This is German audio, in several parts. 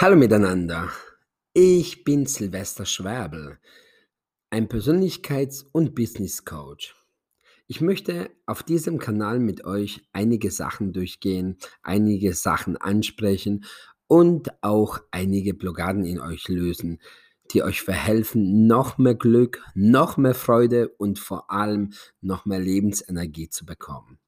Hallo miteinander, ich bin Silvester Schwäbel, ein Persönlichkeits- und Business Coach. Ich möchte auf diesem Kanal mit euch einige Sachen durchgehen, einige Sachen ansprechen und auch einige Blockaden in euch lösen, die euch verhelfen, noch mehr Glück, noch mehr Freude und vor allem noch mehr Lebensenergie zu bekommen.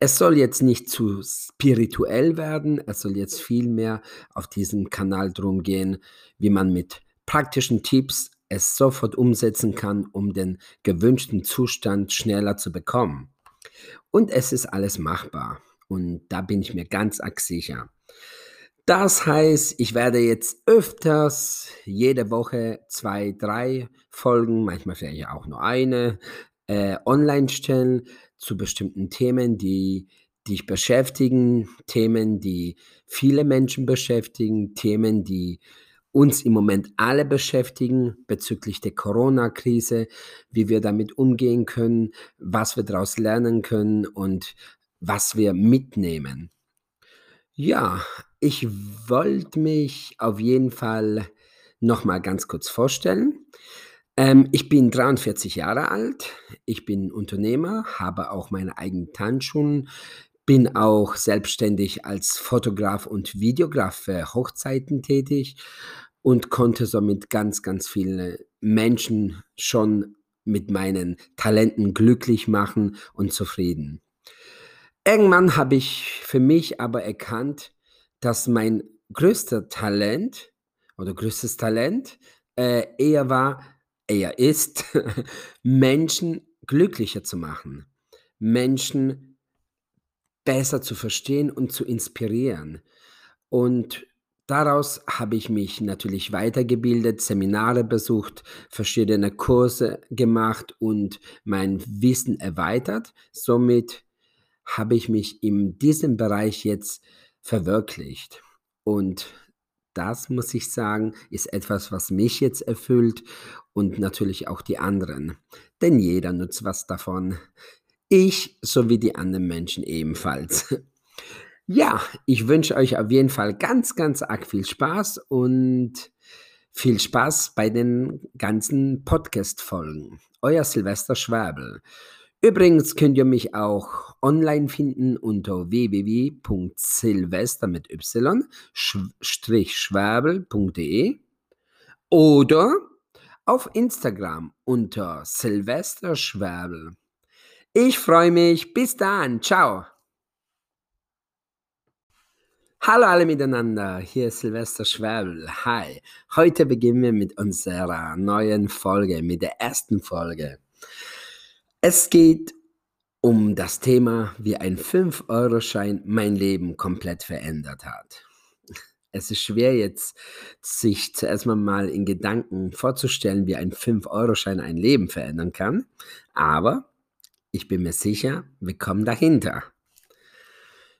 Es soll jetzt nicht zu spirituell werden, es soll jetzt viel mehr auf diesem Kanal drum gehen, wie man mit praktischen Tipps es sofort umsetzen kann, um den gewünschten Zustand schneller zu bekommen. Und es ist alles machbar. Und da bin ich mir ganz arg sicher. Das heißt, ich werde jetzt öfters jede Woche zwei, drei Folgen, manchmal vielleicht auch nur eine, äh, online stellen zu bestimmten Themen, die dich beschäftigen, Themen, die viele Menschen beschäftigen, Themen, die uns im Moment alle beschäftigen bezüglich der Corona-Krise, wie wir damit umgehen können, was wir daraus lernen können und was wir mitnehmen. Ja, ich wollte mich auf jeden Fall noch mal ganz kurz vorstellen. Ähm, ich bin 43 Jahre alt, ich bin Unternehmer, habe auch meine eigenen Tanzschulen, bin auch selbstständig als Fotograf und Videograf für Hochzeiten tätig und konnte somit ganz, ganz viele Menschen schon mit meinen Talenten glücklich machen und zufrieden. Irgendwann habe ich für mich aber erkannt, dass mein größter Talent oder größtes Talent äh, eher war, er ist, Menschen glücklicher zu machen, Menschen besser zu verstehen und zu inspirieren. Und daraus habe ich mich natürlich weitergebildet, Seminare besucht, verschiedene Kurse gemacht und mein Wissen erweitert. Somit habe ich mich in diesem Bereich jetzt verwirklicht. Und das muss ich sagen, ist etwas, was mich jetzt erfüllt und natürlich auch die anderen. Denn jeder nutzt was davon. Ich sowie die anderen Menschen ebenfalls. Ja, ich wünsche euch auf jeden Fall ganz, ganz arg viel Spaß und viel Spaß bei den ganzen Podcast-Folgen. Euer Silvester Schwabel. Übrigens könnt ihr mich auch online finden unter www.silvester mit y-schwabel.de oder auf Instagram unter Silvester Schwabel. Ich freue mich. Bis dann. Ciao. Hallo alle miteinander, hier ist Silvester Schwabel. Hi, heute beginnen wir mit unserer neuen Folge, mit der ersten Folge. Es geht um das Thema, wie ein 5-Euro-Schein mein Leben komplett verändert hat. Es ist schwer jetzt, sich zuerst mal in Gedanken vorzustellen, wie ein 5-Euro-Schein ein Leben verändern kann. Aber ich bin mir sicher, wir kommen dahinter.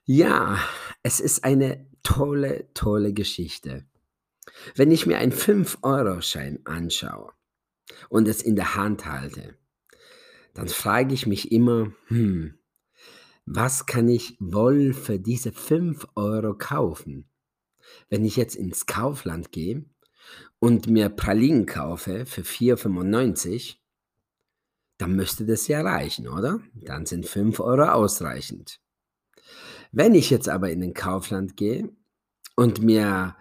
Ja, es ist eine tolle, tolle Geschichte. Wenn ich mir einen 5-Euro-Schein anschaue und es in der Hand halte, dann frage ich mich immer, hm, was kann ich wohl für diese 5 Euro kaufen? Wenn ich jetzt ins Kaufland gehe und mir Pralinen kaufe für 4,95, dann müsste das ja reichen, oder? Dann sind 5 Euro ausreichend. Wenn ich jetzt aber in den Kaufland gehe und mir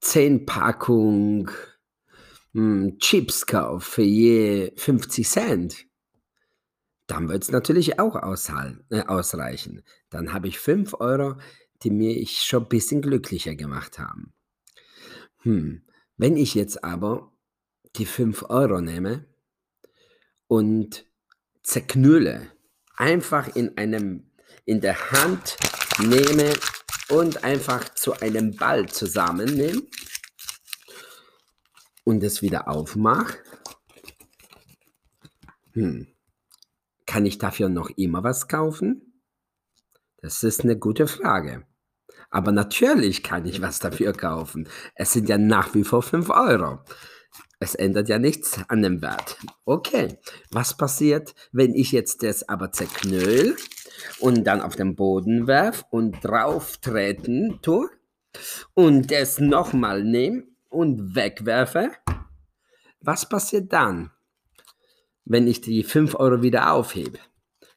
10 Packungen hm, Chips kaufe für je 50 Cent, dann wird es natürlich auch äh, ausreichen. Dann habe ich 5 Euro, die mir ich schon ein bisschen glücklicher gemacht haben. Hm. Wenn ich jetzt aber die 5 Euro nehme und zerknülle, einfach in einem in der Hand nehme und einfach zu einem Ball zusammennehme und es wieder aufmache, hm. Kann ich dafür noch immer was kaufen? Das ist eine gute Frage. Aber natürlich kann ich was dafür kaufen. Es sind ja nach wie vor 5 Euro. Es ändert ja nichts an dem Wert. Okay, was passiert, wenn ich jetzt das aber zerknüll und dann auf den Boden werf und drauf treten tue? und es nochmal nehme und wegwerfe, was passiert dann, wenn ich die 5 Euro wieder aufhebe?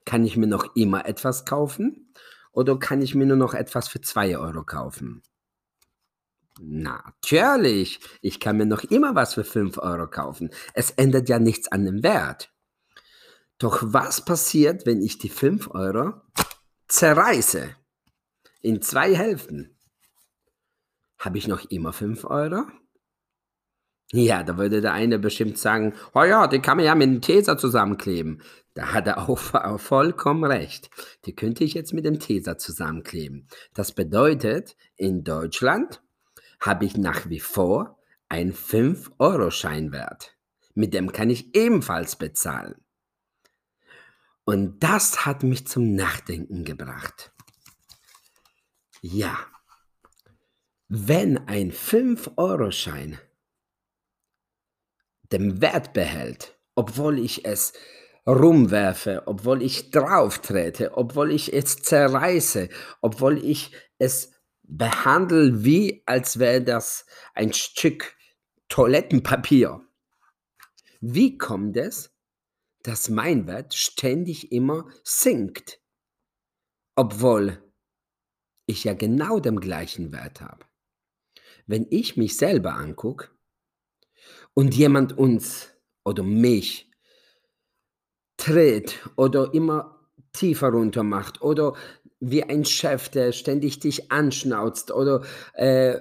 Kann ich mir noch immer etwas kaufen oder kann ich mir nur noch etwas für 2 Euro kaufen? Natürlich, ich kann mir noch immer was für 5 Euro kaufen. Es ändert ja nichts an dem Wert. Doch was passiert, wenn ich die 5 Euro zerreiße in zwei Hälften? Habe ich noch immer 5 Euro? Ja, da würde der eine bestimmt sagen, oh ja, die kann man ja mit dem Teser zusammenkleben. Da hat er auch vollkommen recht. Die könnte ich jetzt mit dem Teser zusammenkleben. Das bedeutet, in Deutschland habe ich nach wie vor einen 5-Euro-Scheinwert. Mit dem kann ich ebenfalls bezahlen. Und das hat mich zum Nachdenken gebracht. Ja, wenn ein 5-Euro-Schein den Wert behält, obwohl ich es rumwerfe, obwohl ich drauf trete, obwohl ich es zerreiße, obwohl ich es behandle, wie als wäre das ein Stück Toilettenpapier. Wie kommt es, dass mein Wert ständig immer sinkt, obwohl ich ja genau den gleichen Wert habe? Wenn ich mich selber angucke und jemand uns oder mich tritt oder immer tiefer runter macht oder wie ein Chef, der ständig dich anschnauzt oder äh,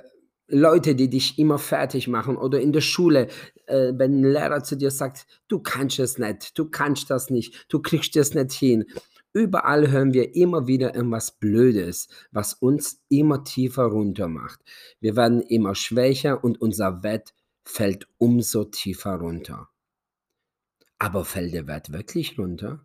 Leute, die dich immer fertig machen oder in der Schule, äh, wenn ein Lehrer zu dir sagt, du kannst es nicht, du kannst das nicht, du kriegst es nicht hin. Überall hören wir immer wieder irgendwas Blödes, was uns immer tiefer runter macht. Wir werden immer schwächer und unser Wert fällt umso tiefer runter. Aber fällt der Wert wirklich runter?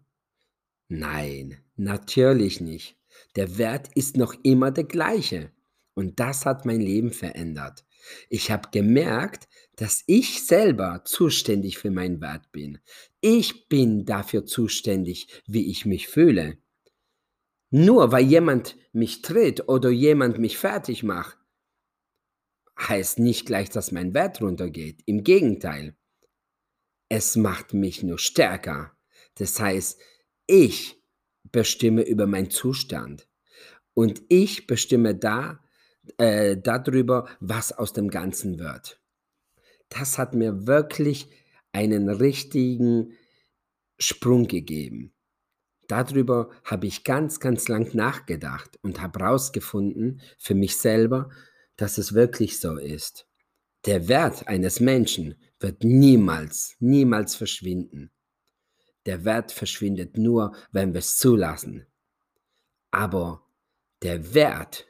Nein, natürlich nicht. Der Wert ist noch immer der gleiche. Und das hat mein Leben verändert. Ich habe gemerkt, dass ich selber zuständig für meinen Wert bin. Ich bin dafür zuständig, wie ich mich fühle. Nur weil jemand mich tritt oder jemand mich fertig macht, heißt nicht gleich, dass mein Wert runtergeht. Im Gegenteil. Es macht mich nur stärker. Das heißt, ich bestimme über meinen Zustand. Und ich bestimme da, äh, darüber, was aus dem Ganzen wird. Das hat mir wirklich einen richtigen Sprung gegeben. Darüber habe ich ganz, ganz lang nachgedacht und habe herausgefunden für mich selber, dass es wirklich so ist. Der Wert eines Menschen wird niemals, niemals verschwinden. Der Wert verschwindet nur, wenn wir es zulassen. Aber der Wert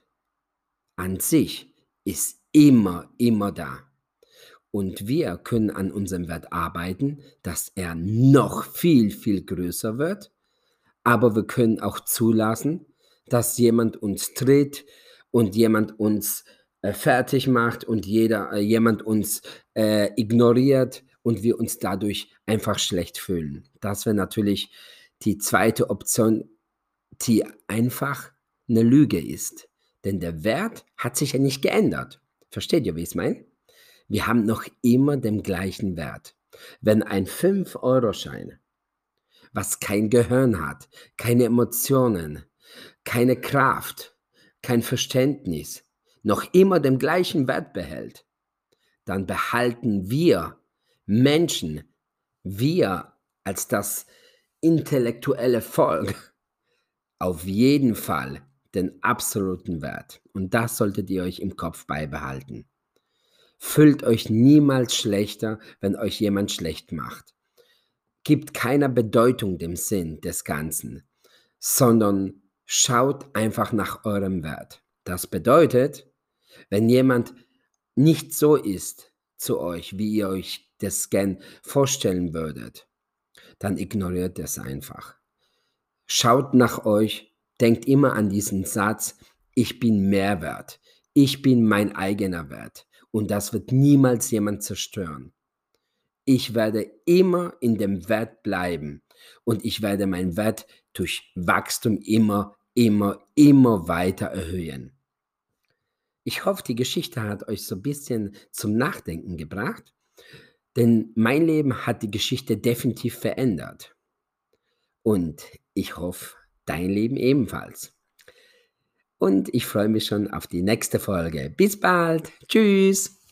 an sich ist immer, immer da. Und wir können an unserem Wert arbeiten, dass er noch viel, viel größer wird. Aber wir können auch zulassen, dass jemand uns tritt und jemand uns fertig macht und jeder, äh, jemand uns äh, ignoriert und wir uns dadurch einfach schlecht fühlen. Das wäre natürlich die zweite Option, die einfach eine Lüge ist. Denn der Wert hat sich ja nicht geändert. Versteht ihr, wie ich es meine? Wir haben noch immer den gleichen Wert. Wenn ein 5-Euro-Schein, was kein Gehirn hat, keine Emotionen, keine Kraft, kein Verständnis, noch immer den gleichen Wert behält, dann behalten wir Menschen, wir als das intellektuelle Volk, auf jeden Fall den absoluten Wert. Und das solltet ihr euch im Kopf beibehalten. Fühlt euch niemals schlechter, wenn euch jemand schlecht macht. Gibt keiner Bedeutung dem Sinn des Ganzen, sondern schaut einfach nach eurem Wert. Das bedeutet, wenn jemand nicht so ist zu euch, wie ihr euch das gern vorstellen würdet, dann ignoriert es einfach. Schaut nach euch, denkt immer an diesen Satz, ich bin Mehrwert, ich bin mein eigener Wert und das wird niemals jemand zerstören. Ich werde immer in dem Wert bleiben und ich werde meinen Wert durch Wachstum immer, immer, immer weiter erhöhen. Ich hoffe, die Geschichte hat euch so ein bisschen zum Nachdenken gebracht, denn mein Leben hat die Geschichte definitiv verändert. Und ich hoffe, dein Leben ebenfalls. Und ich freue mich schon auf die nächste Folge. Bis bald. Tschüss.